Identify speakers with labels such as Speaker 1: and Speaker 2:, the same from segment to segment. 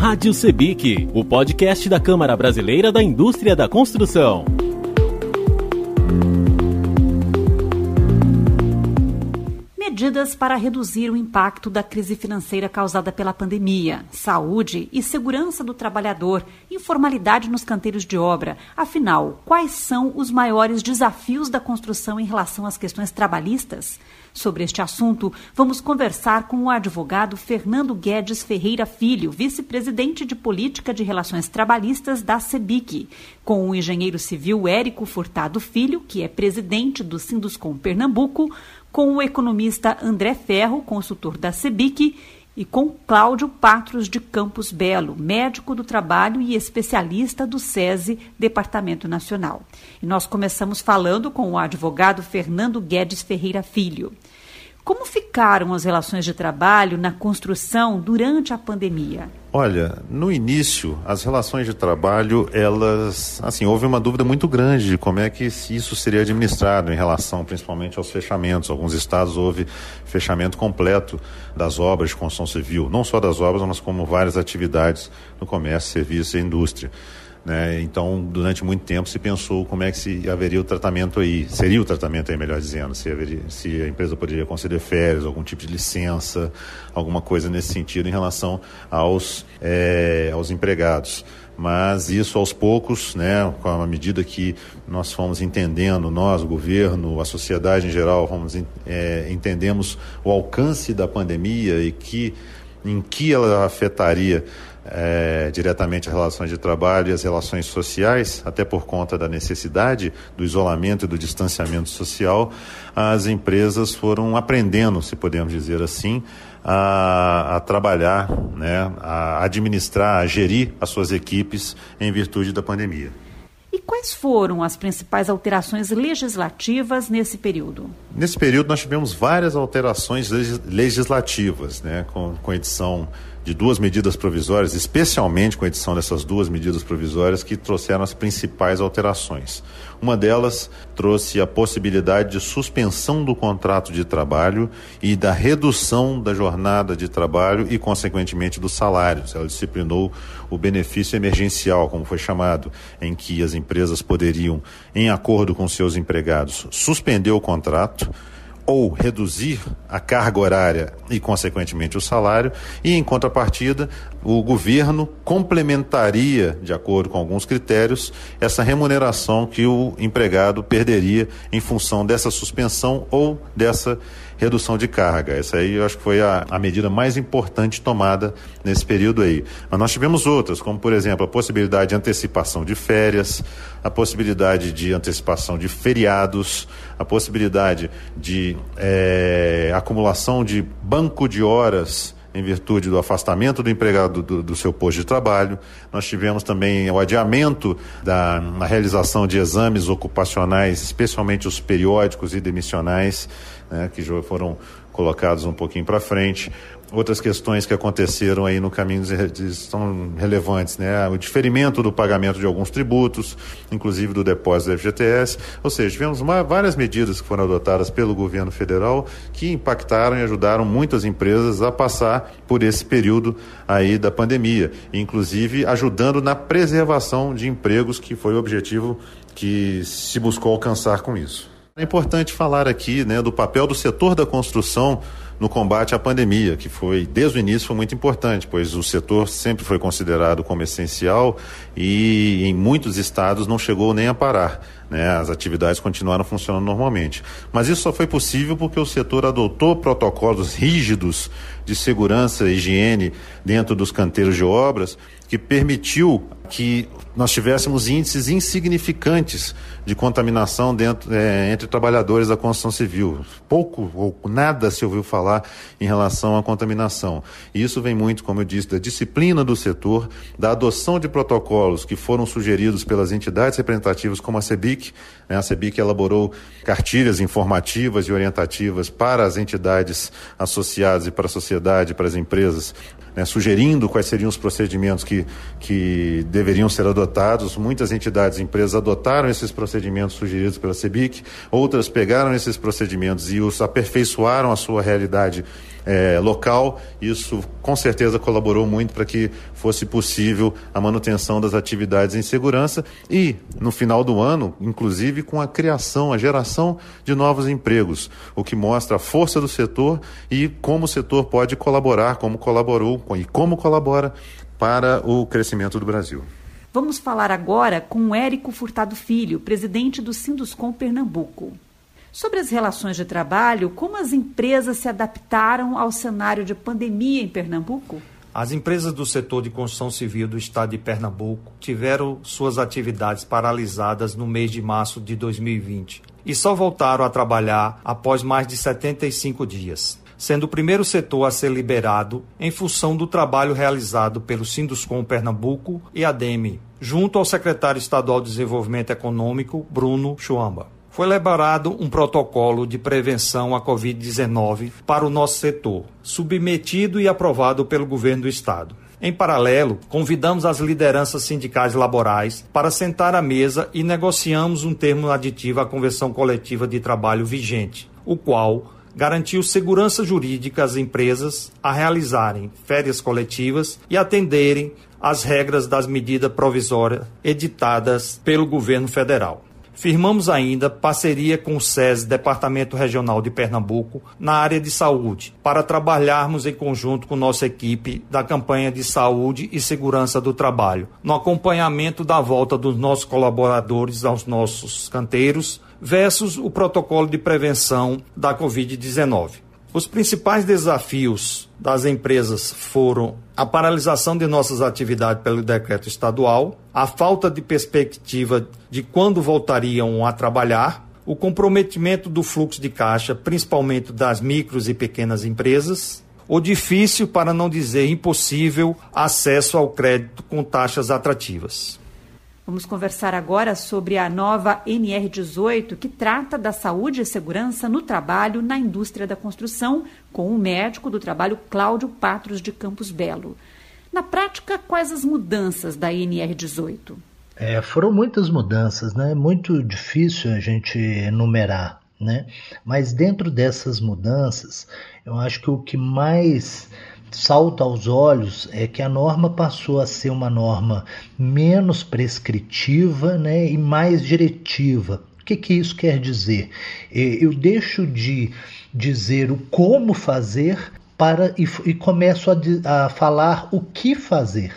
Speaker 1: Rádio Sebic, o podcast da Câmara Brasileira da Indústria da Construção.
Speaker 2: medidas para reduzir o impacto da crise financeira causada pela pandemia, saúde e segurança do trabalhador, informalidade nos canteiros de obra. Afinal, quais são os maiores desafios da construção em relação às questões trabalhistas? Sobre este assunto, vamos conversar com o advogado Fernando Guedes Ferreira Filho, vice-presidente de Política de Relações Trabalhistas da CEBIC, com o engenheiro civil Érico Furtado Filho, que é presidente do Sinduscom Pernambuco, com o economista André Ferro, consultor da CEBIC, e com Cláudio Patros de Campos Belo, médico do trabalho e especialista do SESI, Departamento Nacional. E nós começamos falando com o advogado Fernando Guedes Ferreira Filho. Como ficaram as relações de trabalho na construção durante a pandemia?
Speaker 3: Olha, no início, as relações de trabalho, elas, assim, houve uma dúvida muito grande de como é que isso seria administrado em relação principalmente aos fechamentos. Alguns estados houve fechamento completo das obras de construção civil, não só das obras, mas como várias atividades no comércio, serviço e indústria. Né? Então, durante muito tempo se pensou como é que se haveria o tratamento aí, seria o tratamento aí, melhor dizendo, se, haveria, se a empresa poderia conceder férias, algum tipo de licença, alguma coisa nesse sentido em relação aos, é, aos empregados. Mas isso aos poucos, né, com a medida que nós fomos entendendo, nós, o governo, a sociedade em geral, fomos, é, entendemos o alcance da pandemia e que, em que ela afetaria é, diretamente as relações de trabalho e as relações sociais, até por conta da necessidade do isolamento e do distanciamento social, as empresas foram aprendendo, se podemos dizer assim, a, a trabalhar, né, a administrar, a gerir as suas equipes em virtude da pandemia.
Speaker 2: E quais foram as principais alterações legislativas nesse período?
Speaker 3: Nesse período nós tivemos várias alterações legislativas, né, com, com edição de duas medidas provisórias, especialmente com a edição dessas duas medidas provisórias que trouxeram as principais alterações. Uma delas trouxe a possibilidade de suspensão do contrato de trabalho e da redução da jornada de trabalho e, consequentemente, dos salários. Ela disciplinou o benefício emergencial, como foi chamado, em que as empresas poderiam, em acordo com seus empregados, suspender o contrato ou reduzir a carga horária e, consequentemente, o salário, e, em contrapartida, o governo complementaria, de acordo com alguns critérios, essa remuneração que o empregado perderia em função dessa suspensão ou dessa redução de carga. Essa aí eu acho que foi a, a medida mais importante tomada nesse período aí. Mas nós tivemos outras, como por exemplo a possibilidade de antecipação de férias, a possibilidade de antecipação de feriados, a possibilidade de é, acumulação de banco de horas em virtude do afastamento do empregado do, do, seu posto de trabalho. Nós tivemos também o adiamento da realização de exames ocupacionais, especialmente os periódicos e demissionais, né, que foram colocados um pouquinho para frente outras questões que aconteceram aí no caminho são relevantes, né? O diferimento do pagamento de alguns tributos, inclusive do depósito do FGTS, ou seja, tivemos uma, várias medidas que foram adotadas pelo governo federal que impactaram e ajudaram muitas empresas a passar por esse período aí da pandemia, inclusive ajudando na preservação de empregos, que foi o objetivo que se buscou alcançar com isso. É importante falar aqui, né, do papel do setor da construção no combate à pandemia, que foi, desde o início, foi muito importante, pois o setor sempre foi considerado como essencial e em muitos estados não chegou nem a parar. Né? As atividades continuaram funcionando normalmente. Mas isso só foi possível porque o setor adotou protocolos rígidos de segurança e higiene dentro dos canteiros de obras, que permitiu que nós tivéssemos índices insignificantes de contaminação dentro, é, entre trabalhadores da construção civil. Pouco ou nada se ouviu falar em relação à contaminação. E isso vem muito, como eu disse, da disciplina do setor, da adoção de protocolos que foram sugeridos pelas entidades representativas como a CEBIC. Né? A CEBIC elaborou cartilhas informativas e orientativas para as entidades associadas e para a sociedade, para as empresas, né, sugerindo quais seriam os procedimentos que, que deveriam ser adotados. Muitas entidades e empresas adotaram esses procedimentos sugeridos pela CEBIC, outras pegaram esses procedimentos e os aperfeiçoaram a sua realidade é, local. Isso com certeza colaborou muito para que fosse possível a manutenção das atividades em segurança e, no final do ano, inclusive com a criação, a geração de novos empregos, o que mostra a força do setor e como o setor pode colaborar, como colaborou e como colabora para o crescimento do Brasil.
Speaker 2: Vamos falar agora com Érico Furtado Filho, presidente do Sinduscom Pernambuco. Sobre as relações de trabalho, como as empresas se adaptaram ao cenário de pandemia em Pernambuco?
Speaker 4: As empresas do setor de construção civil do estado de Pernambuco tiveram suas atividades paralisadas no mês de março de 2020 e só voltaram a trabalhar após mais de 75 dias, sendo o primeiro setor a ser liberado em função do trabalho realizado pelo Sinduscom Pernambuco e a DEME, junto ao secretário estadual de Desenvolvimento Econômico, Bruno Chuamba foi elaborado um protocolo de prevenção à Covid-19 para o nosso setor, submetido e aprovado pelo governo do estado. Em paralelo, convidamos as lideranças sindicais laborais para sentar à mesa e negociamos um termo aditivo à convenção coletiva de trabalho vigente, o qual garantiu segurança jurídica às empresas a realizarem férias coletivas e atenderem às regras das medidas provisórias editadas pelo governo federal. Firmamos ainda parceria com o SES, Departamento Regional de Pernambuco, na área de saúde, para trabalharmos em conjunto com nossa equipe da campanha de saúde e segurança do trabalho, no acompanhamento da volta dos nossos colaboradores aos nossos canteiros, versus o protocolo de prevenção da Covid-19. Os principais desafios das empresas foram a paralisação de nossas atividades pelo decreto estadual, a falta de perspectiva de quando voltariam a trabalhar, o comprometimento do fluxo de caixa, principalmente das micros e pequenas empresas, o difícil, para não dizer impossível, acesso ao crédito com taxas atrativas.
Speaker 2: Vamos conversar agora sobre a nova NR18, que trata da saúde e segurança no trabalho na indústria da construção, com o médico do trabalho Cláudio Patros de Campos Belo. Na prática, quais as mudanças da NR18?
Speaker 5: É, foram muitas mudanças, né? Muito difícil a gente enumerar, né? Mas dentro dessas mudanças, eu acho que o que mais salta aos olhos é que a norma passou a ser uma norma menos prescritiva né, e mais diretiva. O que, que isso quer dizer? Eu deixo de dizer o como fazer para e, e começo a, a falar o que fazer.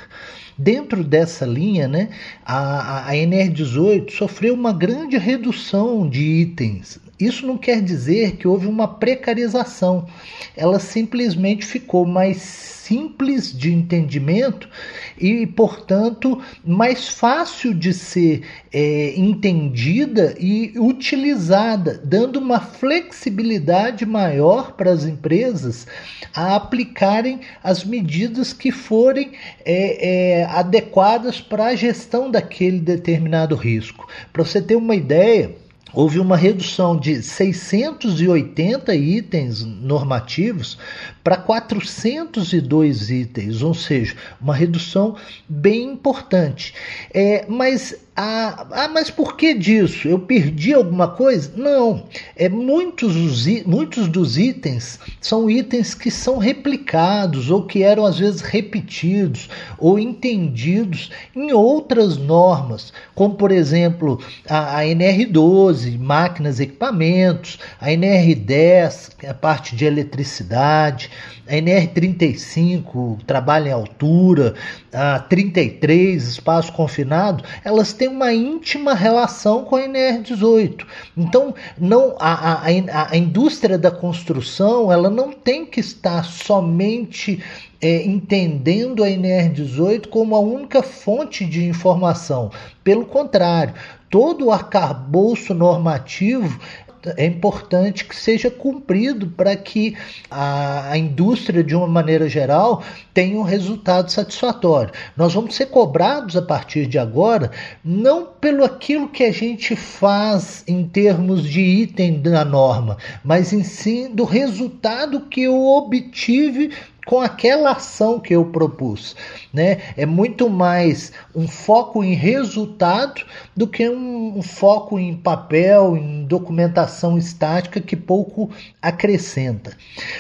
Speaker 5: Dentro dessa linha, né, a, a NR18 sofreu uma grande redução de itens. Isso não quer dizer que houve uma precarização, ela simplesmente ficou mais simples de entendimento e, portanto, mais fácil de ser é, entendida e utilizada, dando uma flexibilidade maior para as empresas a aplicarem as medidas que forem é, é, adequadas para a gestão daquele determinado risco. Para você ter uma ideia, houve uma redução de 680 itens normativos para 402 itens, ou seja, uma redução bem importante. É, mas ah, ah, mas por que disso? Eu perdi alguma coisa? Não. É, muitos, muitos dos itens são itens que são replicados ou que eram às vezes repetidos ou entendidos em outras normas, como por exemplo a, a NR12, máquinas e equipamentos, a NR10, é a parte de eletricidade, a NR35, trabalho em altura, a 33, espaço confinado, elas têm uma íntima relação com a NR18. Então, não a, a, a indústria da construção ela não tem que estar somente é, entendendo a NR18 como a única fonte de informação. Pelo contrário, todo o arcabouço normativo é importante que seja cumprido para que a, a, indústria, de uma maneira geral, tenha um resultado satisfatório. Nós vamos ser cobrados a partir de agora, não pelo aquilo que a gente faz em termos de item da norma, mas em si do resultado que eu obtive com aquela ação que eu propus. Né? É muito mais um foco em resultado do que um, um foco em papel, em documentação estática que pouco acrescenta.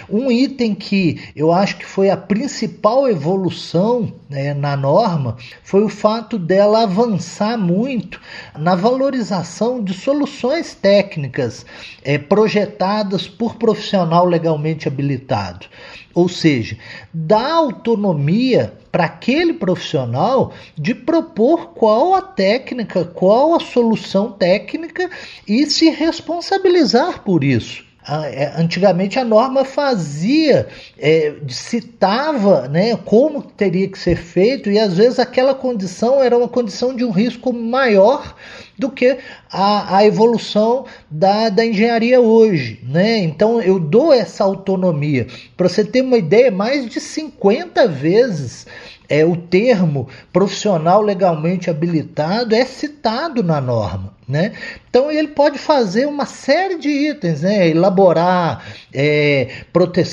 Speaker 5: Um item que eu acho que foi a principal evolução né, na norma foi o fato dela avançar muito na valorização de soluções técnicas é, projetadas por profissional legalmente habilitado. Ou seja, dá autonomia para aquele profissional de propor qual a técnica, qual a solução técnica e se responsabilizar por isso. É, antigamente a norma fazia, é, citava né, como teria que ser feito, e às vezes aquela condição era uma condição de um risco maior do que a, a evolução da, da engenharia hoje. Né? Então eu dou essa autonomia. Para você ter uma ideia, mais de 50 vezes é, o termo profissional legalmente habilitado é citado na norma. Né? Então ele pode fazer uma série de itens, né? elaborar é,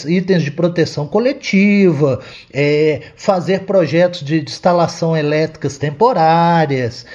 Speaker 5: itens de proteção coletiva, é, fazer projetos de instalação elétricas temporárias,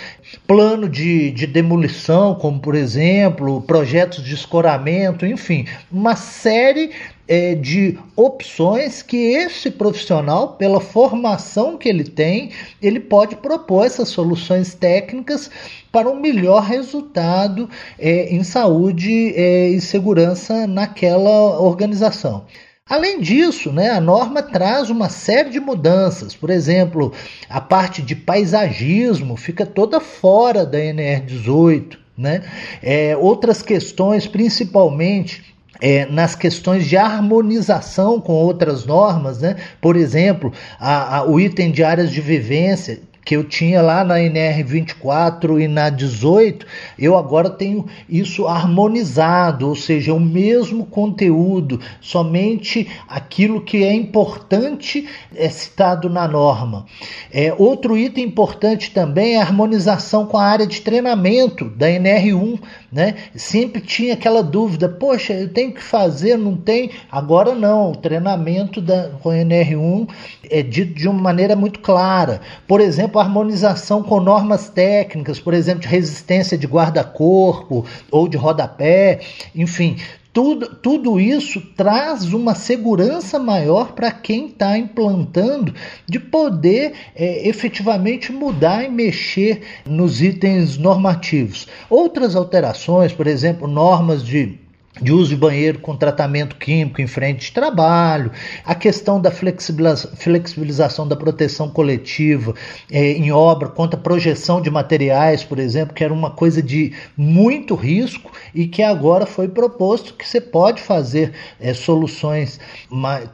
Speaker 5: plano de, de demolição, como por exemplo, projetos de escoramento, enfim, uma série é, de opções que esse profissional, pela formação que ele tem, ele pode propor essas soluções técnicas para um melhor resultado é, em saúde é, e segurança naquela organização. Além disso, né, a norma traz uma série de mudanças. Por exemplo, a parte de paisagismo fica toda fora da NR18. Né? É, outras questões, principalmente é, nas questões de harmonização com outras normas, né? por exemplo, a, a, o item de áreas de vivência que eu tinha lá na NR 24 e na 18, eu agora tenho isso harmonizado, ou seja, o mesmo conteúdo, somente aquilo que é importante é citado na norma. É, outro item importante também é a harmonização com a área de treinamento da NR1, né? Sempre tinha aquela dúvida, poxa, eu tenho que fazer, não tem? Agora não, o treinamento da, com a NR1 é dito de uma maneira muito clara. Por exemplo, exemplo, harmonização com normas técnicas, por exemplo, de resistência de guarda-corpo ou de rodapé, enfim, tudo, tudo isso traz uma segurança maior para quem está implantando de poder é, efetivamente mudar e mexer nos itens normativos. Outras alterações, por exemplo, normas de de uso de banheiro com tratamento químico em frente de trabalho, a questão da flexibilização da proteção coletiva é, em obra contra projeção de materiais, por exemplo, que era uma coisa de muito risco e que agora foi proposto que você pode fazer é, soluções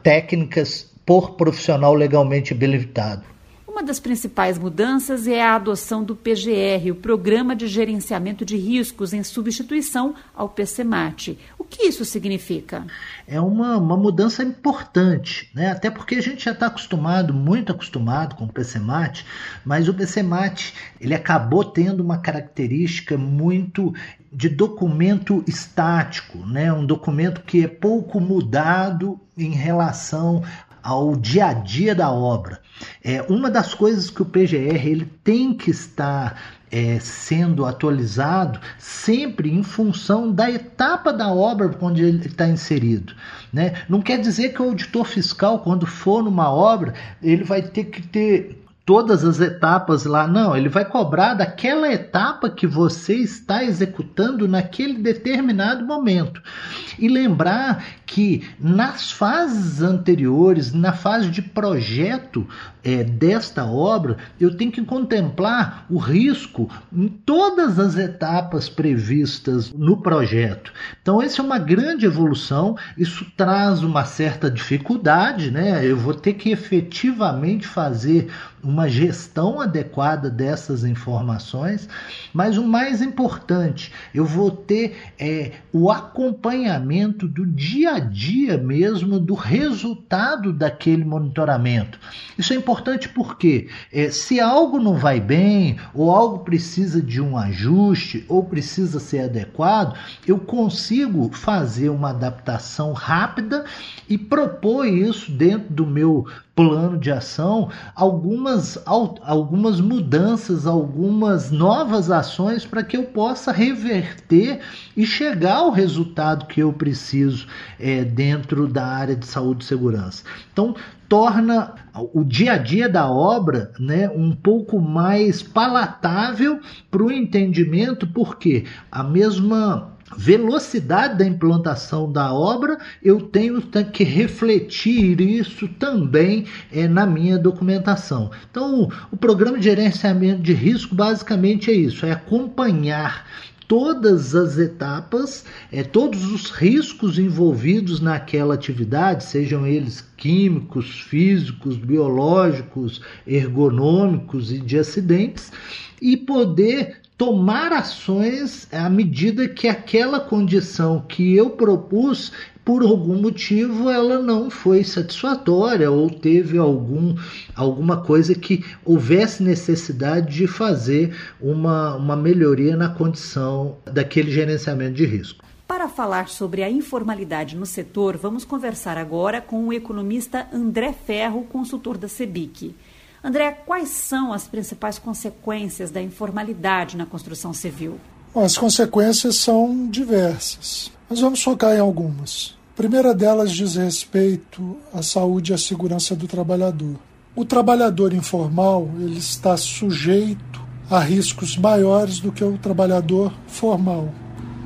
Speaker 5: técnicas por profissional legalmente habilitado.
Speaker 2: Uma das principais mudanças é a adoção do PGR, o Programa de Gerenciamento de Riscos, em substituição ao PCMAT. O que isso significa?
Speaker 5: É uma, uma mudança importante, né? até porque a gente já está acostumado, muito acostumado com o PCMAT, mas o PCMAT ele acabou tendo uma característica muito de documento estático, né? um documento que é pouco mudado em relação ao dia a dia da obra. É uma das coisas que o PGR ele tem que estar é, sendo atualizado sempre em função da etapa da obra onde ele está inserido. Né? Não quer dizer que o auditor fiscal, quando for numa obra, ele vai ter que ter todas as etapas lá. Não, ele vai cobrar daquela etapa que você está executando naquele determinado momento. E lembrar que nas fases anteriores, na fase de projeto é, desta obra, eu tenho que contemplar o risco em todas as etapas previstas no projeto. Então, essa é uma grande evolução, isso traz uma certa dificuldade, né? Eu vou ter que efetivamente fazer uma gestão adequada dessas informações, mas o mais importante, eu vou ter é, o acompanhamento do dia a dia mesmo do resultado daquele monitoramento. Isso é importante porque é, se algo não vai bem, ou algo precisa de um ajuste, ou precisa ser adequado, eu consigo fazer uma adaptação rápida e propor isso dentro do meu plano de ação algumas, algumas mudanças, algumas novas ações para que eu possa reverter e chegar ao resultado que eu preciso é, dentro da área de saúde e segurança. Então, torna o dia a dia da obra né, um pouco mais palatável para o entendimento, porque a mesma velocidade da implantação da obra, eu tenho que refletir isso também é, na minha documentação. Então, o programa de gerenciamento de risco basicamente é isso: é acompanhar todas as etapas, é, todos os riscos envolvidos naquela atividade, sejam eles químicos, físicos, biológicos, ergonômicos e de acidentes, e poder tomar ações à medida que aquela condição que eu propus por algum motivo ela não foi satisfatória ou teve algum, alguma coisa que houvesse necessidade de fazer uma, uma melhoria na condição daquele gerenciamento de risco.
Speaker 2: Para falar sobre a informalidade no setor, vamos conversar agora com o economista André Ferro, consultor da CEBIC. André, quais são as principais consequências da informalidade na construção civil?
Speaker 6: As consequências são diversas, mas vamos focar em algumas. A primeira delas diz respeito à saúde e à segurança do trabalhador. O trabalhador informal ele está sujeito a riscos maiores do que o trabalhador formal.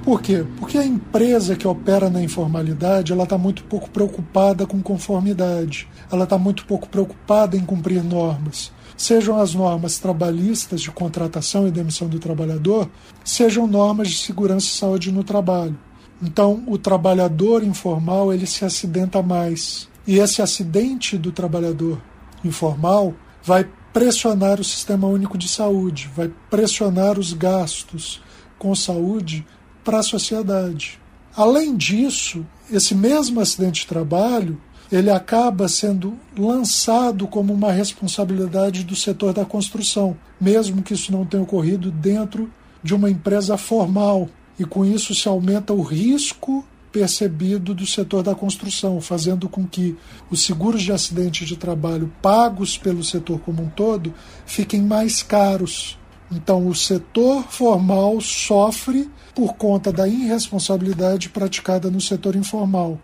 Speaker 6: Por quê? Porque a empresa que opera na informalidade ela está muito pouco preocupada com conformidade, ela está muito pouco preocupada em cumprir normas. Sejam as normas trabalhistas de contratação e demissão do trabalhador, sejam normas de segurança e saúde no trabalho. Então, o trabalhador informal ele se acidenta mais. E esse acidente do trabalhador informal vai pressionar o sistema único de saúde, vai pressionar os gastos com saúde para a sociedade. Além disso, esse mesmo acidente de trabalho ele acaba sendo lançado como uma responsabilidade do setor da construção, mesmo que isso não tenha ocorrido dentro de uma empresa formal. E com isso se aumenta o risco percebido do setor da construção, fazendo com que os seguros de acidente de trabalho pagos pelo setor como um todo fiquem mais caros. Então, o setor formal sofre por conta da irresponsabilidade praticada no setor informal.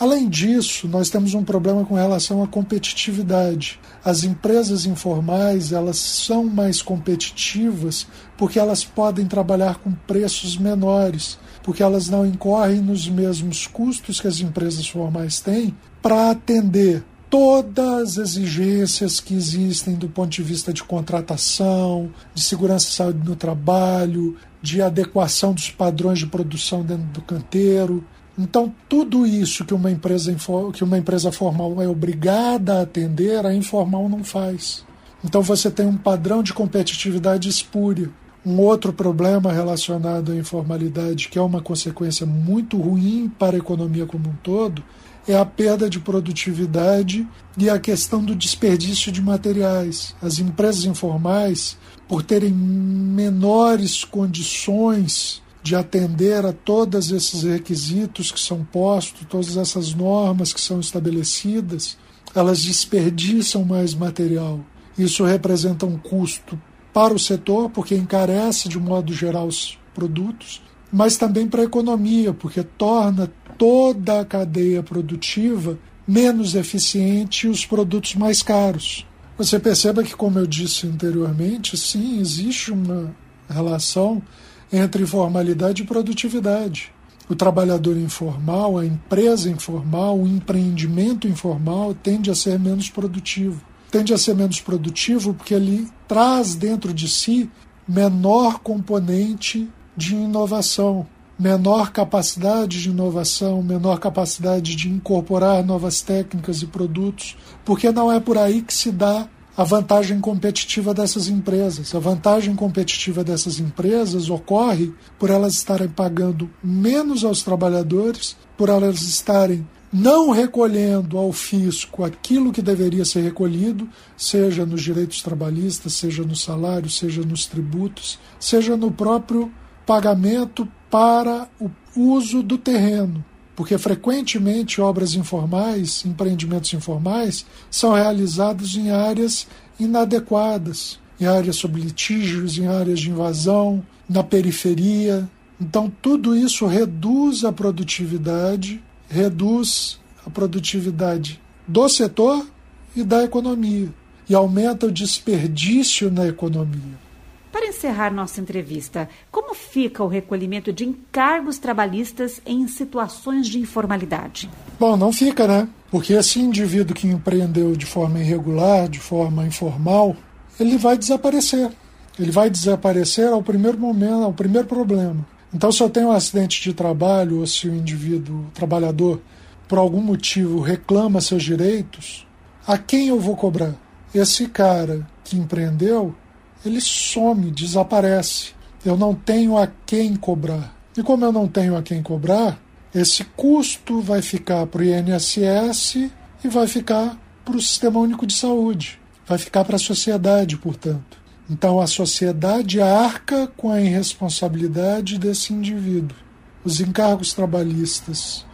Speaker 6: Além disso, nós temos um problema com relação à competitividade. As empresas informais, elas são mais competitivas porque elas podem trabalhar com preços menores, porque elas não incorrem nos mesmos custos que as empresas formais têm para atender todas as exigências que existem do ponto de vista de contratação, de segurança e saúde no trabalho, de adequação dos padrões de produção dentro do canteiro. Então, tudo isso que uma empresa, que uma empresa formal é obrigada a atender, a informal não faz. Então, você tem um padrão de competitividade espúrio. Um outro problema relacionado à informalidade, que é uma consequência muito ruim para a economia como um todo, é a perda de produtividade e a questão do desperdício de materiais. As empresas informais por terem menores condições de atender a todos esses requisitos que são postos, todas essas normas que são estabelecidas, elas desperdiçam mais material. Isso representa um custo para o setor, porque encarece de modo geral os produtos, mas também para a economia, porque torna toda a cadeia produtiva menos eficiente e os produtos mais caros. Você perceba que, como eu disse anteriormente, sim, existe uma relação entre informalidade e produtividade. O trabalhador informal, a empresa informal, o empreendimento informal tende a ser menos produtivo. Tende a ser menos produtivo porque ele traz dentro de si menor componente de inovação, menor capacidade de inovação, menor capacidade de incorporar novas técnicas e produtos, porque não é por aí que se dá a vantagem competitiva dessas empresas. A vantagem competitiva dessas empresas ocorre por elas estarem pagando menos aos trabalhadores, por elas estarem não recolhendo ao fisco aquilo que deveria ser recolhido, seja nos direitos trabalhistas, seja no salário, seja nos tributos, seja no próprio pagamento para o uso do terreno. Porque frequentemente obras informais, empreendimentos informais, são realizados em áreas inadequadas, em áreas sob litígios, em áreas de invasão, na periferia. Então, tudo isso reduz a produtividade reduz a produtividade do setor e da economia e aumenta o desperdício na economia.
Speaker 2: Para encerrar nossa entrevista, como fica o recolhimento de encargos trabalhistas em situações de informalidade?
Speaker 6: Bom, não fica, né? Porque esse indivíduo que empreendeu de forma irregular, de forma informal, ele vai desaparecer. Ele vai desaparecer ao primeiro momento, ao primeiro problema. Então, se eu tenho um acidente de trabalho ou se o indivíduo, o trabalhador, por algum motivo reclama seus direitos, a quem eu vou cobrar? Esse cara que empreendeu, ele some, desaparece. Eu não tenho a quem cobrar. E como eu não tenho a quem cobrar, esse custo vai ficar para o INSS e vai ficar para o Sistema Único de Saúde. Vai ficar para a sociedade, portanto. Então a sociedade arca com a irresponsabilidade desse indivíduo. Os encargos trabalhistas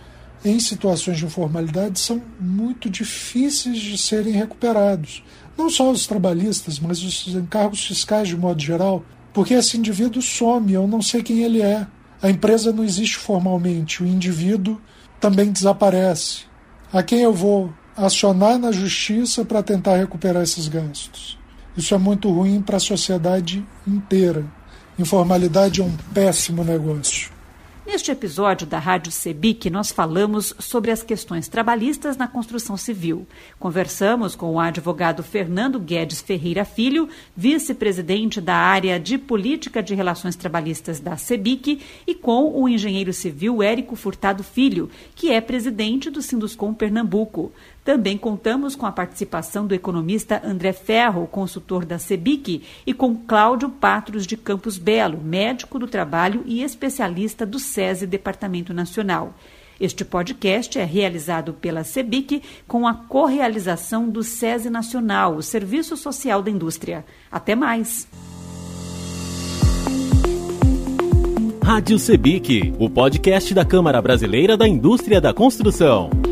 Speaker 6: em situações de informalidade são muito difíceis de serem recuperados. Não só os trabalhistas, mas os encargos fiscais de modo geral, porque esse indivíduo some, eu não sei quem ele é. A empresa não existe formalmente, o indivíduo também desaparece. A quem eu vou acionar na justiça para tentar recuperar esses gastos? Isso é muito ruim para a sociedade inteira. Informalidade é um péssimo negócio.
Speaker 2: Neste episódio da Rádio Sebic, nós falamos sobre as questões trabalhistas na construção civil. Conversamos com o advogado Fernando Guedes Ferreira Filho, vice-presidente da área de política de relações trabalhistas da Sebic, e com o engenheiro civil Érico Furtado Filho, que é presidente do Sinduscom Pernambuco. Também contamos com a participação do economista André Ferro, consultor da CEBIC, e com Cláudio Patros de Campos Belo, médico do trabalho e especialista do SESI Departamento Nacional. Este podcast é realizado pela CEBIC com a correalização do SESI Nacional, o Serviço Social da Indústria. Até mais!
Speaker 1: Rádio CEBIC, o podcast da Câmara Brasileira da Indústria da Construção.